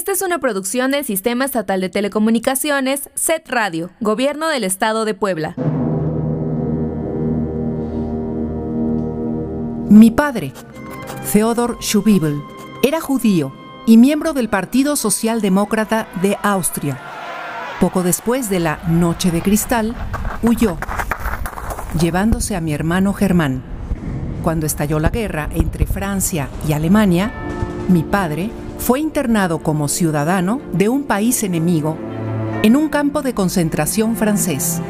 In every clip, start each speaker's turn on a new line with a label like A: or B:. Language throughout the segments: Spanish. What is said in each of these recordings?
A: Esta es una producción del Sistema Estatal de Telecomunicaciones, SET Radio, Gobierno del Estado de Puebla.
B: Mi padre, Theodor Schubibel, era judío y miembro del Partido Socialdemócrata de Austria. Poco después de la Noche de Cristal, huyó, llevándose a mi hermano Germán. Cuando estalló la guerra entre Francia y Alemania, mi padre fue internado como ciudadano de un país enemigo en un campo de concentración francés.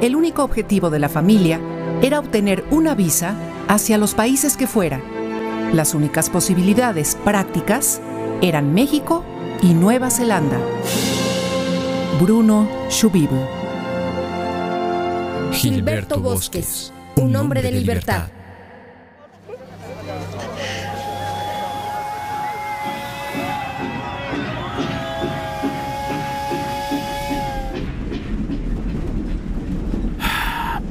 B: El único objetivo de la familia era obtener una visa hacia los países que fuera. Las únicas posibilidades prácticas eran México y Nueva Zelanda. Bruno Schubibel.
C: Gilberto Bosques, un hombre de libertad.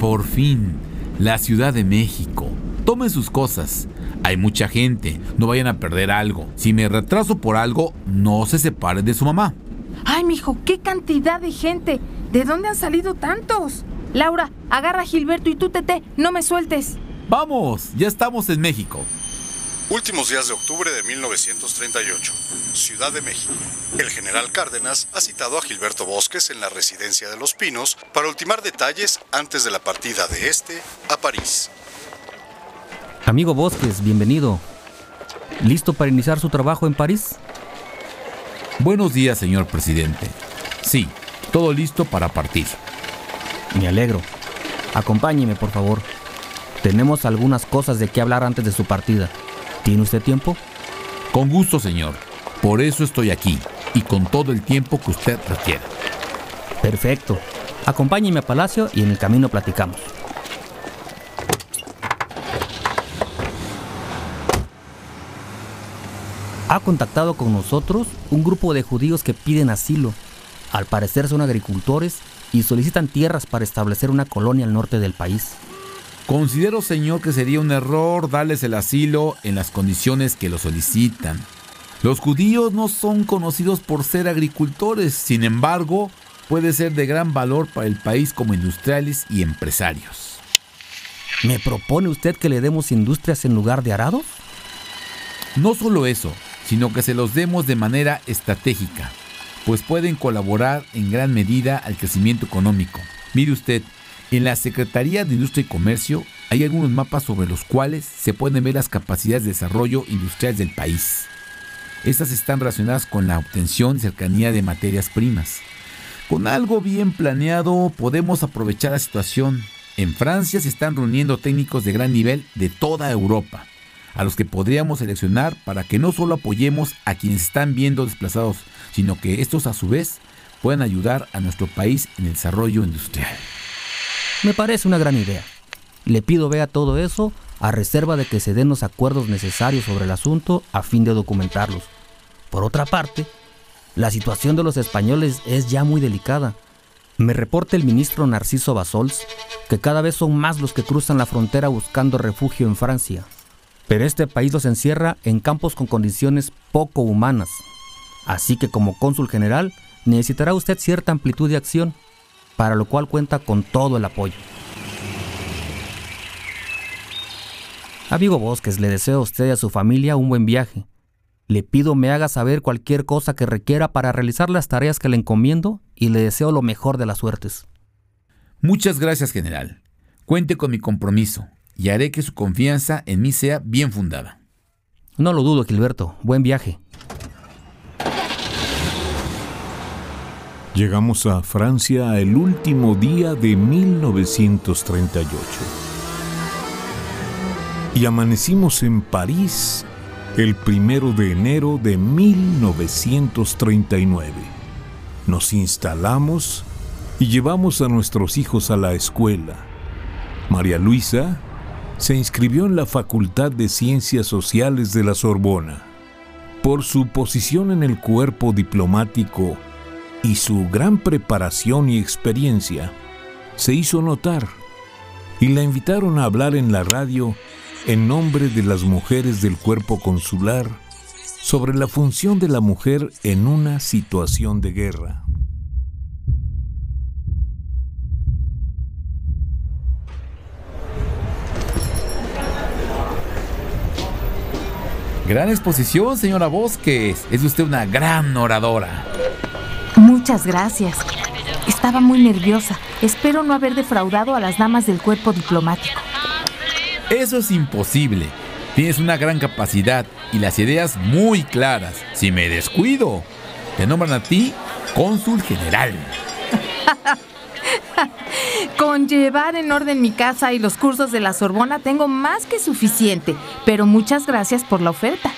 D: Por fin, la Ciudad de México. Tomen sus cosas. Hay mucha gente, no vayan a perder algo. Si me retraso por algo, no se separen de su mamá.
E: Ay, mijo, qué cantidad de gente. ¿De dónde han salido tantos? Laura, agarra a Gilberto y tú, Tete, no me sueltes.
D: Vamos, ya estamos en México.
F: Últimos días de octubre de 1938, Ciudad de México. El general Cárdenas ha citado a Gilberto Bosques en la residencia de Los Pinos para ultimar detalles antes de la partida de este a París.
G: Amigo Bosques, bienvenido. ¿Listo para iniciar su trabajo en París?
D: Buenos días, señor presidente. Sí, todo listo para partir.
G: Me alegro. Acompáñeme, por favor. Tenemos algunas cosas de qué hablar antes de su partida. ¿Tiene usted tiempo?
D: Con gusto, señor. Por eso estoy aquí y con todo el tiempo que usted requiera.
G: Perfecto. Acompáñeme a Palacio y en el camino platicamos. Ha contactado con nosotros un grupo de judíos que piden asilo. Al parecer son agricultores y solicitan tierras para establecer una colonia al norte del país.
D: Considero, señor, que sería un error darles el asilo en las condiciones que lo solicitan. Los judíos no son conocidos por ser agricultores, sin embargo, puede ser de gran valor para el país como industriales y empresarios.
G: ¿Me propone usted que le demos industrias en lugar de arados?
D: No solo eso, sino que se los demos de manera estratégica, pues pueden colaborar en gran medida al crecimiento económico. Mire usted, en la Secretaría de Industria y Comercio hay algunos mapas sobre los cuales se pueden ver las capacidades de desarrollo industrial del país. Estas están relacionadas con la obtención y cercanía de materias primas. Con algo bien planeado podemos aprovechar la situación. En Francia se están reuniendo técnicos de gran nivel de toda Europa, a los que podríamos seleccionar para que no solo apoyemos a quienes están viendo desplazados, sino que estos a su vez puedan ayudar a nuestro país en el desarrollo industrial.
G: Me parece una gran idea. Le pido vea todo eso a reserva de que se den los acuerdos necesarios sobre el asunto a fin de documentarlos. Por otra parte, la situación de los españoles es ya muy delicada. Me reporta el ministro Narciso Basols que cada vez son más los que cruzan la frontera buscando refugio en Francia. Pero este país los encierra en campos con condiciones poco humanas. Así que como cónsul general necesitará usted cierta amplitud de acción para lo cual cuenta con todo el apoyo. Amigo Bosques, le deseo a usted y a su familia un buen viaje. Le pido me haga saber cualquier cosa que requiera para realizar las tareas que le encomiendo y le deseo lo mejor de las suertes.
D: Muchas gracias, general. Cuente con mi compromiso y haré que su confianza en mí sea bien fundada.
G: No lo dudo, Gilberto. Buen viaje.
H: Llegamos a Francia el último día de 1938. Y amanecimos en París el primero de enero de 1939. Nos instalamos y llevamos a nuestros hijos a la escuela. María Luisa se inscribió en la Facultad de Ciencias Sociales de la Sorbona. Por su posición en el cuerpo diplomático y su gran preparación y experiencia, se hizo notar y la invitaron a hablar en la radio en nombre de las mujeres del cuerpo consular sobre la función de la mujer en una situación de guerra.
D: Gran exposición, señora Bosques. Es usted una gran oradora.
E: Muchas gracias. Estaba muy nerviosa. Espero no haber defraudado a las damas del cuerpo diplomático.
D: Eso es imposible. Tienes una gran capacidad y las ideas muy claras. Si me descuido, te nombran a ti cónsul general.
E: Con llevar en orden mi casa y los cursos de la Sorbona tengo más que suficiente, pero muchas gracias por la oferta.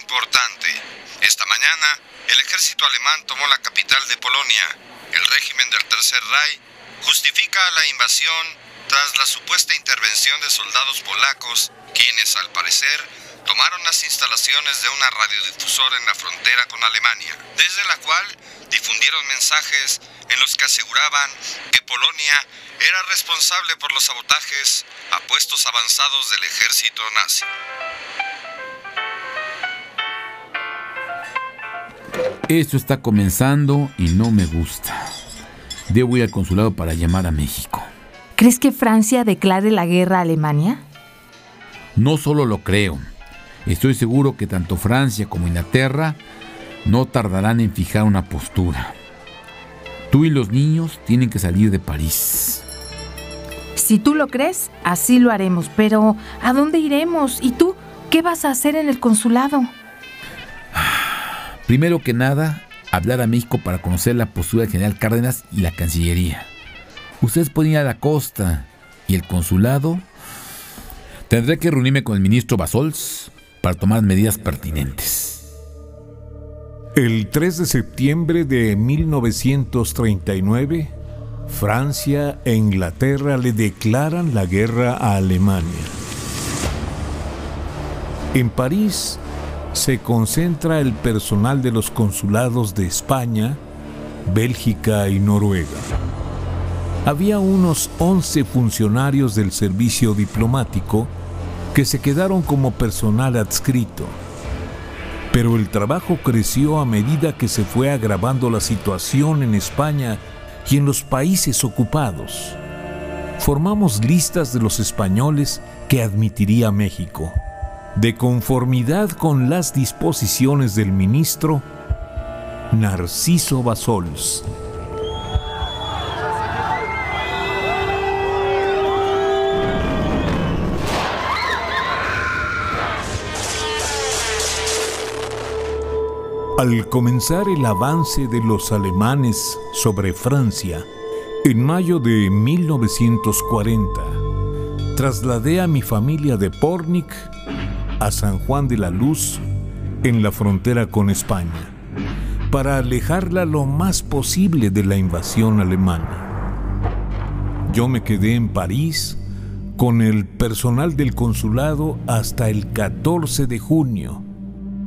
I: Importante. Esta mañana, el ejército alemán tomó la capital de Polonia. El régimen del Tercer Reich justifica la invasión tras la supuesta intervención de soldados polacos, quienes, al parecer, tomaron las instalaciones de una radiodifusora en la frontera con Alemania, desde la cual difundieron mensajes en los que aseguraban que Polonia era responsable por los sabotajes a puestos avanzados del ejército nazi.
D: Esto está comenzando y no me gusta. Debo ir al consulado para llamar a México.
E: ¿Crees que Francia declare la guerra a Alemania?
D: No solo lo creo, estoy seguro que tanto Francia como Inglaterra no tardarán en fijar una postura. Tú y los niños tienen que salir de París.
E: Si tú lo crees, así lo haremos. Pero, ¿a dónde iremos? ¿Y tú? ¿Qué vas a hacer en el consulado?
D: Primero que nada, hablar a México para conocer la postura del general Cárdenas y la Cancillería. Ustedes pueden ir a la costa y el consulado. Tendré que reunirme con el ministro Basols para tomar medidas pertinentes.
H: El 3 de septiembre de 1939, Francia e Inglaterra le declaran la guerra a Alemania. En París se concentra el personal de los consulados de España, Bélgica y Noruega. Había unos 11 funcionarios del servicio diplomático que se quedaron como personal adscrito. Pero el trabajo creció a medida que se fue agravando la situación en España y en los países ocupados. Formamos listas de los españoles que admitiría México. De conformidad con las disposiciones del ministro Narciso Basols. Al comenzar el avance de los alemanes sobre Francia, en mayo de 1940, trasladé a mi familia de Pornic a San Juan de la Luz, en la frontera con España, para alejarla lo más posible de la invasión alemana. Yo me quedé en París con el personal del consulado hasta el 14 de junio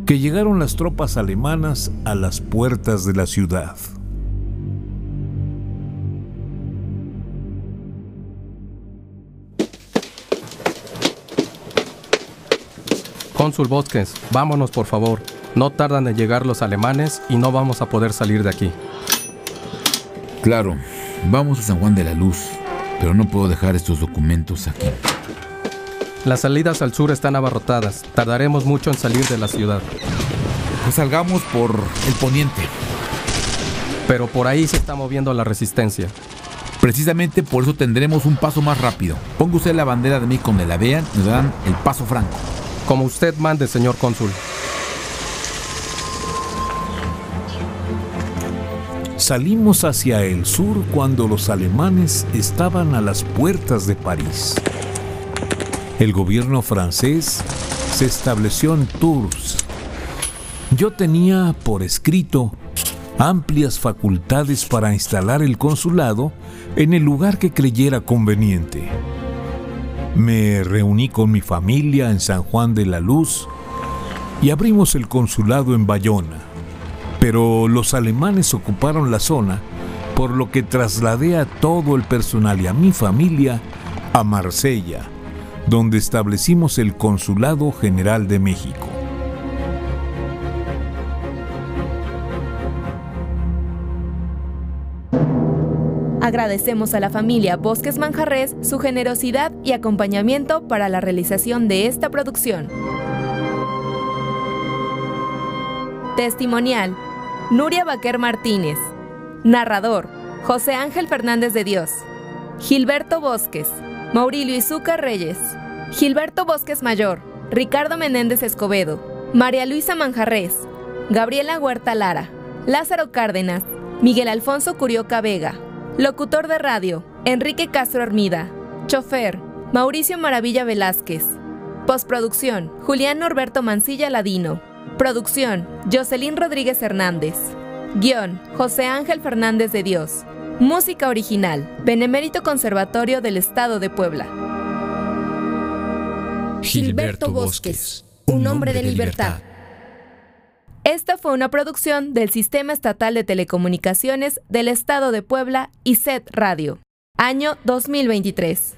H: que llegaron las tropas alemanas a las puertas de la ciudad.
J: Cónsul Bosques, vámonos por favor. No tardan en llegar los alemanes y no vamos a poder salir de aquí.
D: Claro, vamos a San Juan de la Luz, pero no puedo dejar estos documentos aquí.
J: Las salidas al sur están abarrotadas. Tardaremos mucho en salir de la ciudad.
D: Pues salgamos por el poniente.
J: Pero por ahí se está moviendo la resistencia.
D: Precisamente por eso tendremos un paso más rápido. Ponga usted la bandera de mí donde la vean y nos dan el paso franco.
J: Como usted mande, señor cónsul.
H: Salimos hacia el sur cuando los alemanes estaban a las puertas de París. El gobierno francés se estableció en Tours. Yo tenía por escrito amplias facultades para instalar el consulado en el lugar que creyera conveniente. Me reuní con mi familia en San Juan de la Luz y abrimos el consulado en Bayona. Pero los alemanes ocuparon la zona, por lo que trasladé a todo el personal y a mi familia a Marsella, donde establecimos el Consulado General de México.
A: Agradecemos a la familia Bosques Manjarres su generosidad y acompañamiento para la realización de esta producción. Testimonial. Nuria Baquer Martínez. Narrador. José Ángel Fernández de Dios. Gilberto Bosques. Maurilio Izúcar Reyes. Gilberto Bosques Mayor. Ricardo Menéndez Escobedo. María Luisa Manjarres. Gabriela Huerta Lara. Lázaro Cárdenas. Miguel Alfonso Curioca Vega. Locutor de radio, Enrique Castro Armida. Chofer, Mauricio Maravilla Velázquez. Postproducción, Julián Norberto Mancilla Ladino. Producción, Jocelyn Rodríguez Hernández. Guión, José Ángel Fernández de Dios. Música original, Benemérito Conservatorio del Estado de Puebla.
C: Gilberto Bosques, un hombre de libertad.
A: Esta fue una producción del Sistema Estatal de Telecomunicaciones del Estado de Puebla y SET Radio. Año 2023.